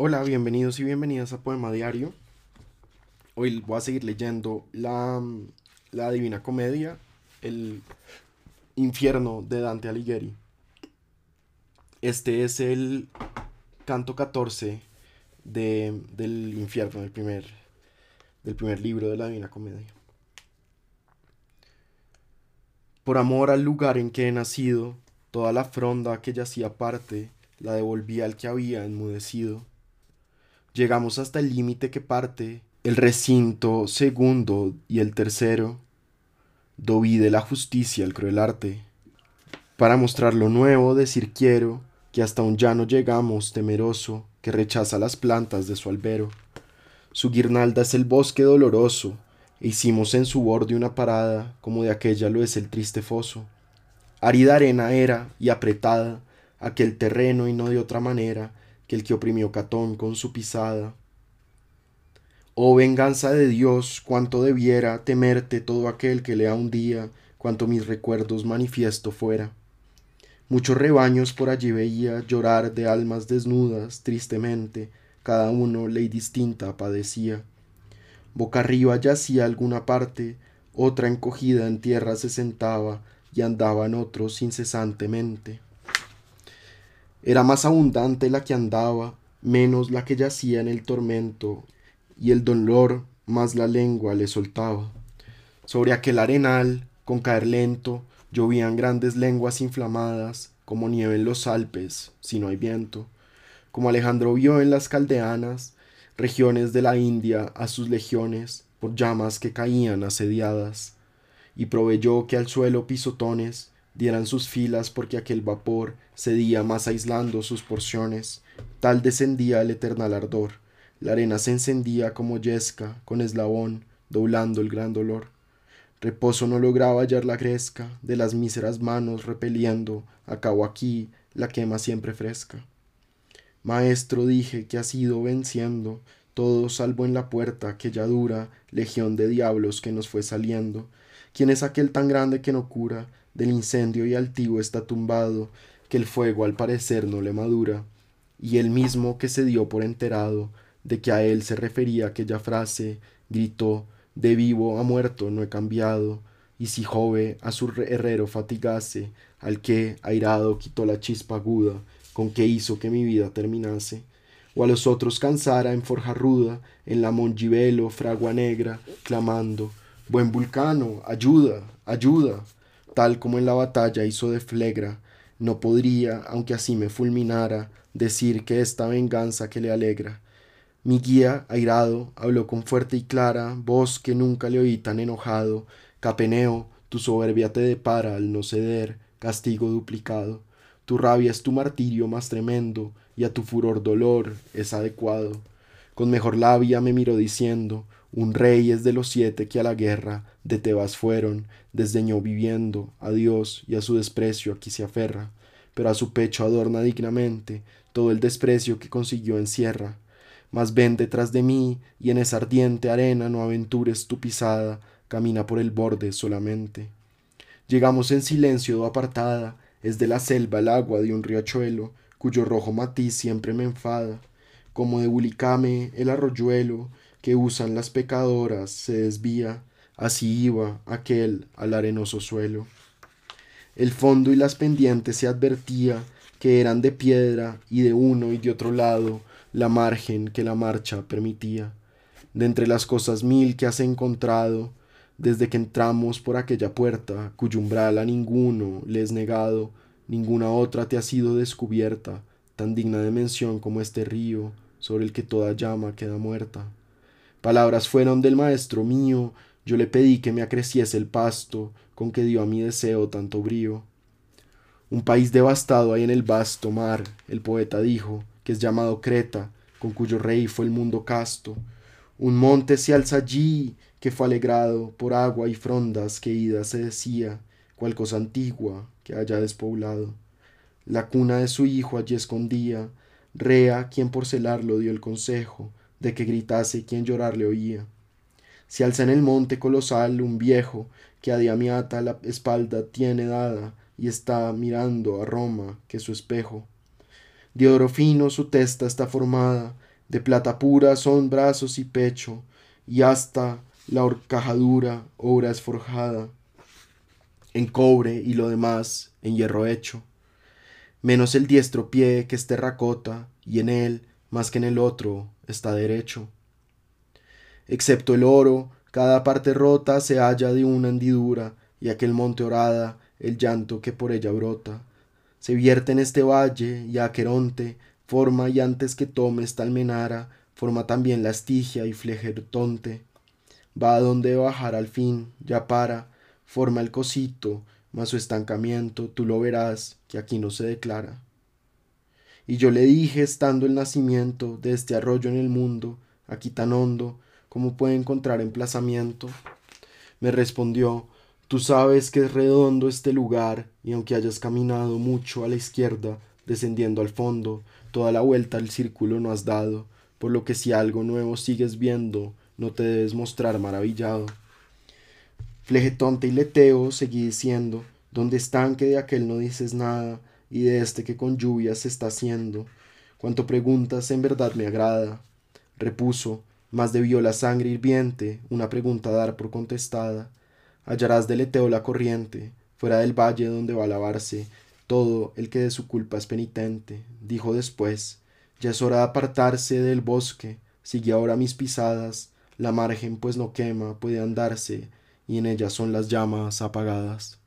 Hola, bienvenidos y bienvenidas a Poema Diario. Hoy voy a seguir leyendo la, la Divina Comedia, el infierno de Dante Alighieri. Este es el canto 14 de, del infierno, del primer, del primer libro de la Divina Comedia. Por amor al lugar en que he nacido, toda la fronda que yacía aparte, la devolví al que había enmudecido. Llegamos hasta el límite que parte el recinto segundo y el tercero. Doví de la justicia el cruel arte. Para mostrar lo nuevo, decir quiero que hasta un llano llegamos temeroso que rechaza las plantas de su albero. Su guirnalda es el bosque doloroso, e hicimos en su borde una parada, como de aquella lo es el triste foso. Árida arena era y apretada aquel terreno y no de otra manera que el que oprimió Catón con su pisada. Oh venganza de Dios, cuánto debiera temerte todo aquel que lea un día cuanto mis recuerdos manifiesto fuera. Muchos rebaños por allí veía llorar de almas desnudas, tristemente, cada uno ley distinta padecía. Boca arriba yacía alguna parte, otra encogida en tierra se sentaba, y andaban otros incesantemente. Era más abundante la que andaba, menos la que yacía en el tormento, y el dolor más la lengua le soltaba. Sobre aquel arenal, con caer lento, llovían grandes lenguas inflamadas, como nieve en los Alpes, si no hay viento. Como Alejandro vio en las caldeanas, regiones de la India a sus legiones, por llamas que caían asediadas, y proveyó que al suelo pisotones dieran sus filas porque aquel vapor cedía más aislando sus porciones, tal descendía el eternal ardor, la arena se encendía como yesca, con eslabón, doblando el gran dolor. Reposo no lograba hallar la gresca de las míseras manos repeliendo, acabo aquí, la quema siempre fresca. Maestro dije que has ido venciendo, todo salvo en la puerta aquella dura legión de diablos que nos fue saliendo. ¿Quién es aquel tan grande que no cura? Del incendio y altivo está tumbado, que el fuego al parecer no le madura. Y el mismo que se dio por enterado de que a él se refería aquella frase, gritó de vivo a muerto no he cambiado, y si Jove a su herrero fatigase, al que, airado, quitó la chispa aguda, con que hizo que mi vida terminase, o a los otros cansara en forja ruda, en la mongibelo fragua negra, clamando, Buen vulcano, ayuda, ayuda, tal como en la batalla hizo de Flegra, no podría, aunque así me fulminara, decir que esta venganza que le alegra, mi guía, airado, habló con fuerte y clara voz que nunca le oí tan enojado. Capeneo, tu soberbia te depara al no ceder, castigo duplicado. Tu rabia es tu martirio más tremendo, y a tu furor dolor es adecuado. Con mejor labia me miró diciendo, un rey es de los siete que a la guerra de Tebas fueron, desdeñó viviendo, a Dios y a su desprecio aquí se aferra, pero a su pecho adorna dignamente todo el desprecio que consiguió encierra mas ven detrás de mí, y en esa ardiente arena no aventures tu pisada, camina por el borde solamente. Llegamos en silencio apartada, es de la selva el agua de un riachuelo, cuyo rojo matiz siempre me enfada, como de bulicame el arroyuelo que usan las pecadoras se desvía, así iba aquel al arenoso suelo. El fondo y las pendientes se advertía que eran de piedra y de uno y de otro lado la margen que la marcha permitía. De entre las cosas mil que has encontrado, desde que entramos por aquella puerta, cuyo umbral a ninguno le es negado, ninguna otra te ha sido descubierta, tan digna de mención como este río, sobre el que toda llama queda muerta. Palabras fueron del maestro mío, yo le pedí que me acreciese el pasto, con que dio a mi deseo tanto brío. Un país devastado hay en el vasto mar, el poeta dijo, que es llamado Creta, con cuyo rey fue el mundo casto. Un monte se alza allí, que fue alegrado por agua y frondas que ida se decía, cual cosa antigua que haya despoblado. La cuna de su hijo allí escondía, Rea quien por celarlo dio el consejo, de que gritase quien llorarle oía. Se alza en el monte colosal un viejo, que a Diamiata la espalda tiene dada, y está mirando a Roma, que su espejo. De oro fino su testa está formada, De plata pura son brazos y pecho, y hasta la horcajadura, obra es forjada, en cobre y lo demás en hierro hecho, menos el diestro pie que es terracota, y en él, más que en el otro, está derecho. Excepto el oro, cada parte rota se halla de una hendidura, y aquel monte orada, el llanto que por ella brota. Se vierte en este valle, y Aqueronte forma, y antes que tome esta almenara, forma también la estigia y flejertonte. Va a donde bajar al fin, ya para, forma el cosito, mas su estancamiento tú lo verás, que aquí no se declara. Y yo le dije, estando el nacimiento de este arroyo en el mundo, aquí tan hondo, ¿cómo puede encontrar emplazamiento? Me respondió, tú sabes que es redondo este lugar, y aunque hayas caminado mucho a la izquierda, descendiendo al fondo, toda la vuelta al círculo no has dado, por lo que si algo nuevo sigues viendo, no te debes mostrar maravillado. Flegetonte y leteo seguí diciendo, donde están que de aquel no dices nada, y de este que con lluvia se está haciendo. Cuanto preguntas en verdad me agrada. Repuso, más debió la sangre hirviente una pregunta dar por contestada. Hallarás de leteo la corriente, fuera del valle donde va a lavarse todo el que de su culpa es penitente. Dijo después, ya es hora de apartarse del bosque, sigue ahora mis pisadas, la margen pues no quema, puede andarse, y en ella son las llamas apagadas.